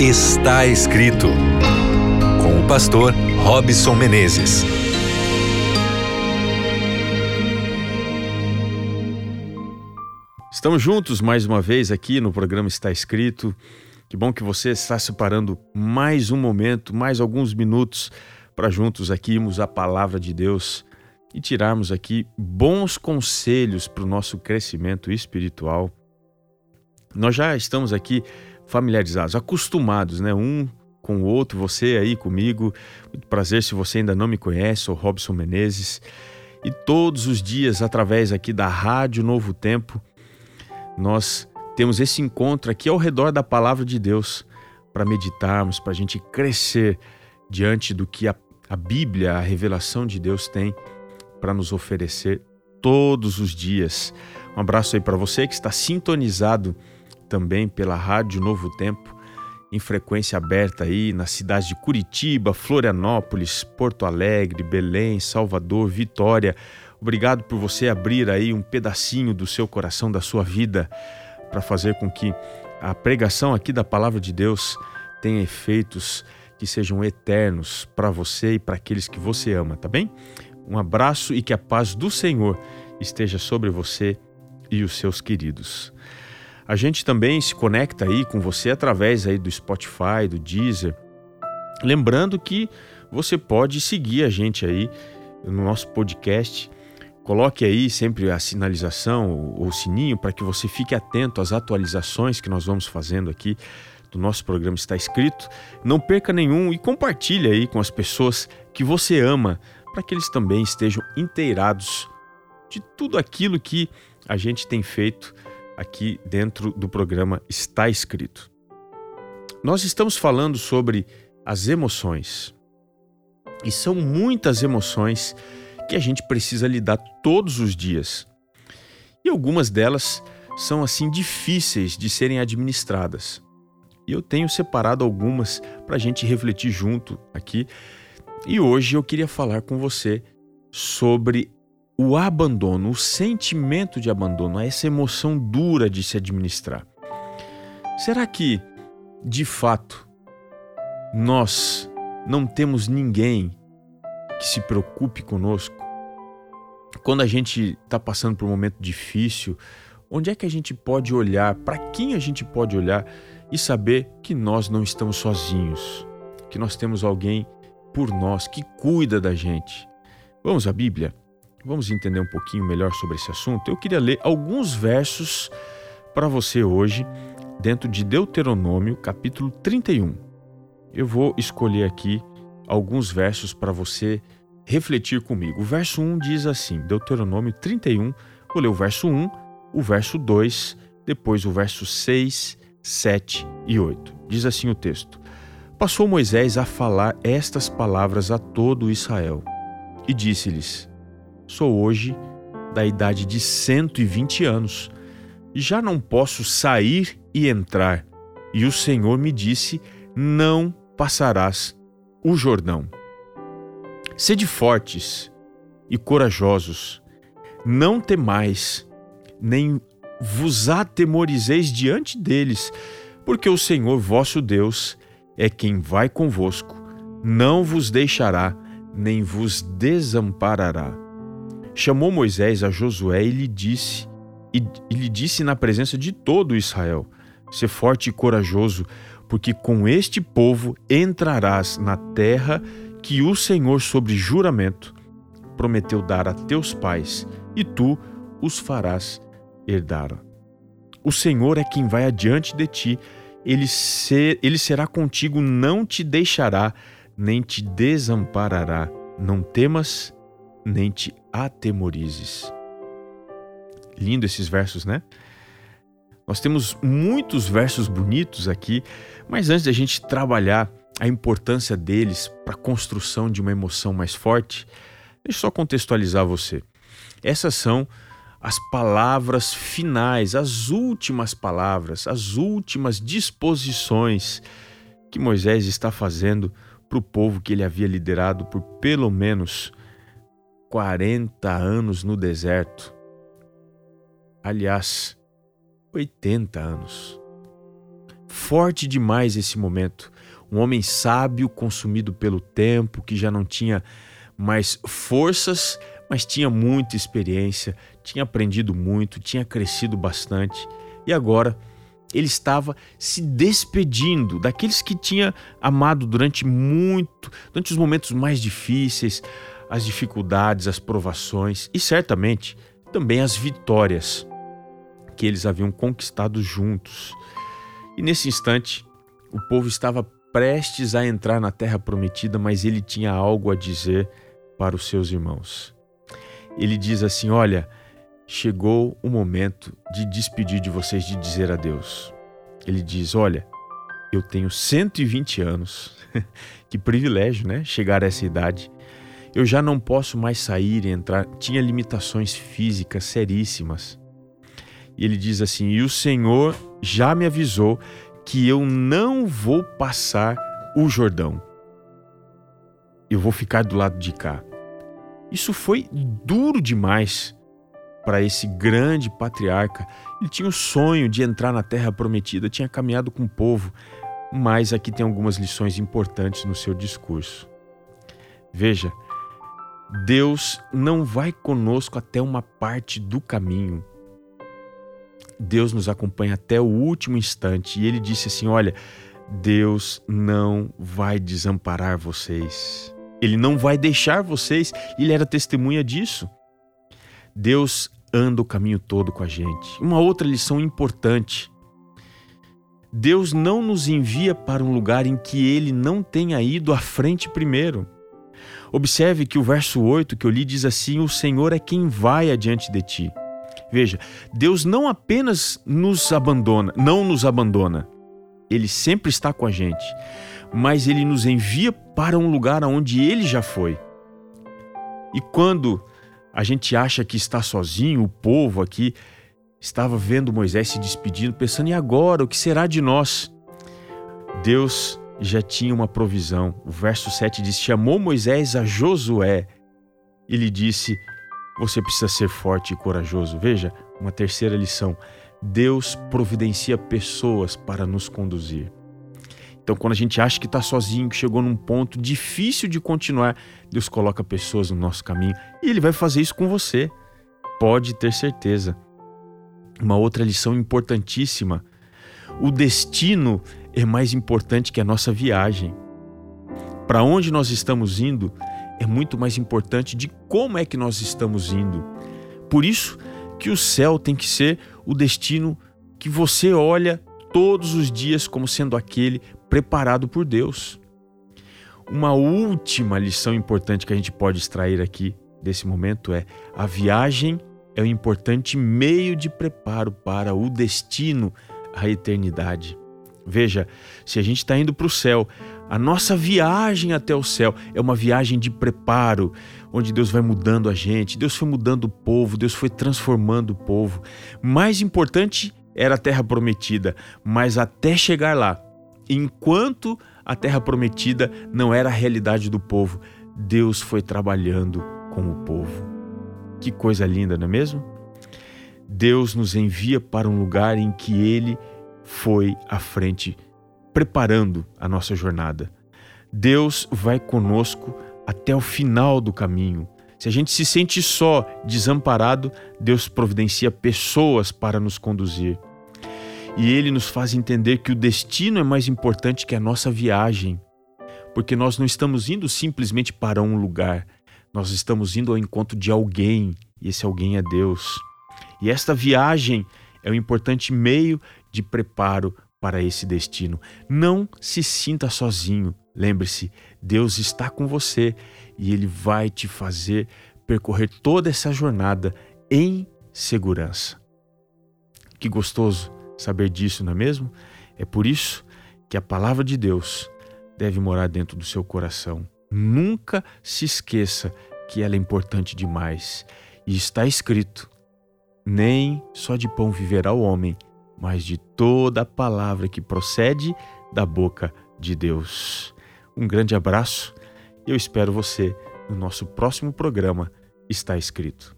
Está escrito com o pastor Robson Menezes. Estamos juntos mais uma vez aqui no programa Está Escrito. Que bom que você está separando mais um momento, mais alguns minutos para juntos aqui irmos a palavra de Deus e tirarmos aqui bons conselhos para o nosso crescimento espiritual. Nós já estamos aqui familiarizados, acostumados, né? Um com o outro, você aí comigo. Muito prazer se você ainda não me conhece, sou Robson Menezes. E todos os dias, através aqui da Rádio Novo Tempo, nós temos esse encontro aqui ao redor da palavra de Deus para meditarmos, para a gente crescer diante do que a, a Bíblia, a revelação de Deus tem para nos oferecer todos os dias. Um abraço aí para você que está sintonizado também pela Rádio Novo Tempo, em frequência aberta aí nas cidades de Curitiba, Florianópolis, Porto Alegre, Belém, Salvador, Vitória. Obrigado por você abrir aí um pedacinho do seu coração, da sua vida, para fazer com que a pregação aqui da palavra de Deus tenha efeitos que sejam eternos para você e para aqueles que você ama, tá bem? Um abraço e que a paz do Senhor esteja sobre você e os seus queridos. A gente também se conecta aí com você através aí do Spotify, do Deezer. Lembrando que você pode seguir a gente aí no nosso podcast. Coloque aí sempre a sinalização ou o sininho para que você fique atento às atualizações que nós vamos fazendo aqui do nosso programa está escrito. Não perca nenhum e compartilhe aí com as pessoas que você ama, para que eles também estejam inteirados de tudo aquilo que a gente tem feito aqui dentro do programa Está Escrito. Nós estamos falando sobre as emoções. E são muitas emoções que a gente precisa lidar todos os dias. E algumas delas são assim difíceis de serem administradas. E eu tenho separado algumas para a gente refletir junto aqui. E hoje eu queria falar com você sobre o abandono, o sentimento de abandono, essa emoção dura de se administrar. Será que, de fato, nós não temos ninguém que se preocupe conosco? Quando a gente está passando por um momento difícil, onde é que a gente pode olhar, para quem a gente pode olhar e saber que nós não estamos sozinhos, que nós temos alguém por nós que cuida da gente? Vamos à Bíblia? Vamos entender um pouquinho melhor sobre esse assunto? Eu queria ler alguns versos para você hoje, dentro de Deuteronômio, capítulo 31. Eu vou escolher aqui alguns versos para você refletir comigo. O verso 1 diz assim: Deuteronômio 31, vou ler o verso 1, o verso 2, depois o verso 6, 7 e 8. Diz assim o texto: Passou Moisés a falar estas palavras a todo Israel e disse-lhes: Sou hoje da idade de 120 anos já não posso sair e entrar. E o Senhor me disse: Não passarás o Jordão. Sede fortes e corajosos, não temais, nem vos atemorizeis diante deles, porque o Senhor vosso Deus é quem vai convosco, não vos deixará, nem vos desamparará chamou Moisés a Josué e lhe disse, e, e lhe disse na presença de todo Israel: Sê forte e corajoso, porque com este povo entrarás na terra que o Senhor, sobre juramento, prometeu dar a teus pais, e tu os farás herdar. O Senhor é quem vai adiante de ti, ele, ser, ele será contigo, não te deixará, nem te desamparará. Não temas, nem te atemorizes. Lindo esses versos, né? Nós temos muitos versos bonitos aqui, mas antes de a gente trabalhar a importância deles para a construção de uma emoção mais forte, deixa eu só contextualizar você. Essas são as palavras finais, as últimas palavras, as últimas disposições que Moisés está fazendo para o povo que ele havia liderado por pelo menos 40 anos no deserto. Aliás, 80 anos. forte demais esse momento. Um homem sábio, consumido pelo tempo, que já não tinha mais forças, mas tinha muita experiência, tinha aprendido muito, tinha crescido bastante e agora ele estava se despedindo daqueles que tinha amado durante muito, durante os momentos mais difíceis, as dificuldades, as provações e certamente também as vitórias que eles haviam conquistado juntos. E nesse instante, o povo estava prestes a entrar na terra prometida, mas ele tinha algo a dizer para os seus irmãos. Ele diz assim: Olha, chegou o momento de despedir de vocês, de dizer adeus. Ele diz: Olha, eu tenho 120 anos, que privilégio, né? Chegar a essa idade. Eu já não posso mais sair e entrar, tinha limitações físicas seríssimas. E ele diz assim: E o Senhor já me avisou que eu não vou passar o Jordão. Eu vou ficar do lado de cá. Isso foi duro demais para esse grande patriarca. Ele tinha o sonho de entrar na terra prometida, tinha caminhado com o povo, mas aqui tem algumas lições importantes no seu discurso. Veja, Deus não vai conosco até uma parte do caminho. Deus nos acompanha até o último instante e ele disse assim: Olha, Deus não vai desamparar vocês. Ele não vai deixar vocês. Ele era testemunha disso. Deus anda o caminho todo com a gente. Uma outra lição importante. Deus não nos envia para um lugar em que ele não tenha ido à frente primeiro. Observe que o verso 8 que eu li diz assim: O Senhor é quem vai adiante de ti. Veja, Deus não apenas nos abandona, não nos abandona, Ele sempre está com a gente, mas Ele nos envia para um lugar onde Ele já foi. E quando a gente acha que está sozinho, o povo aqui estava vendo Moisés se despedindo, pensando: e agora? O que será de nós? Deus já tinha uma provisão. O verso 7 diz: Chamou Moisés a Josué e lhe disse: você precisa ser forte e corajoso. Veja, uma terceira lição: Deus providencia pessoas para nos conduzir. Então, quando a gente acha que está sozinho, que chegou num ponto difícil de continuar, Deus coloca pessoas no nosso caminho e Ele vai fazer isso com você. Pode ter certeza. Uma outra lição importantíssima: o destino é mais importante que a nossa viagem. Para onde nós estamos indo é muito mais importante de como é que nós estamos indo. Por isso que o céu tem que ser o destino que você olha todos os dias como sendo aquele preparado por Deus. Uma última lição importante que a gente pode extrair aqui desse momento é: a viagem é um importante meio de preparo para o destino, a eternidade. Veja, se a gente está indo para o céu, a nossa viagem até o céu é uma viagem de preparo, onde Deus vai mudando a gente, Deus foi mudando o povo, Deus foi transformando o povo. Mais importante era a terra prometida, mas até chegar lá, enquanto a terra prometida não era a realidade do povo, Deus foi trabalhando com o povo. Que coisa linda, não é mesmo? Deus nos envia para um lugar em que Ele foi à frente, preparando a nossa jornada. Deus vai conosco até o final do caminho. Se a gente se sente só, desamparado, Deus providencia pessoas para nos conduzir. E Ele nos faz entender que o destino é mais importante que a nossa viagem, porque nós não estamos indo simplesmente para um lugar, nós estamos indo ao encontro de alguém, e esse alguém é Deus. E esta viagem é um importante meio de preparo para esse destino. Não se sinta sozinho. Lembre-se, Deus está com você e Ele vai te fazer percorrer toda essa jornada em segurança. Que gostoso saber disso, não é mesmo? É por isso que a palavra de Deus deve morar dentro do seu coração. Nunca se esqueça que ela é importante demais. E está escrito: nem só de pão viverá o homem, mas de toda a palavra que procede da boca de Deus. Um grande abraço e eu espero você no nosso próximo programa Está Escrito.